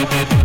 Thank you.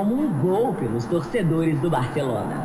Como um gol pelos torcedores do Barcelona.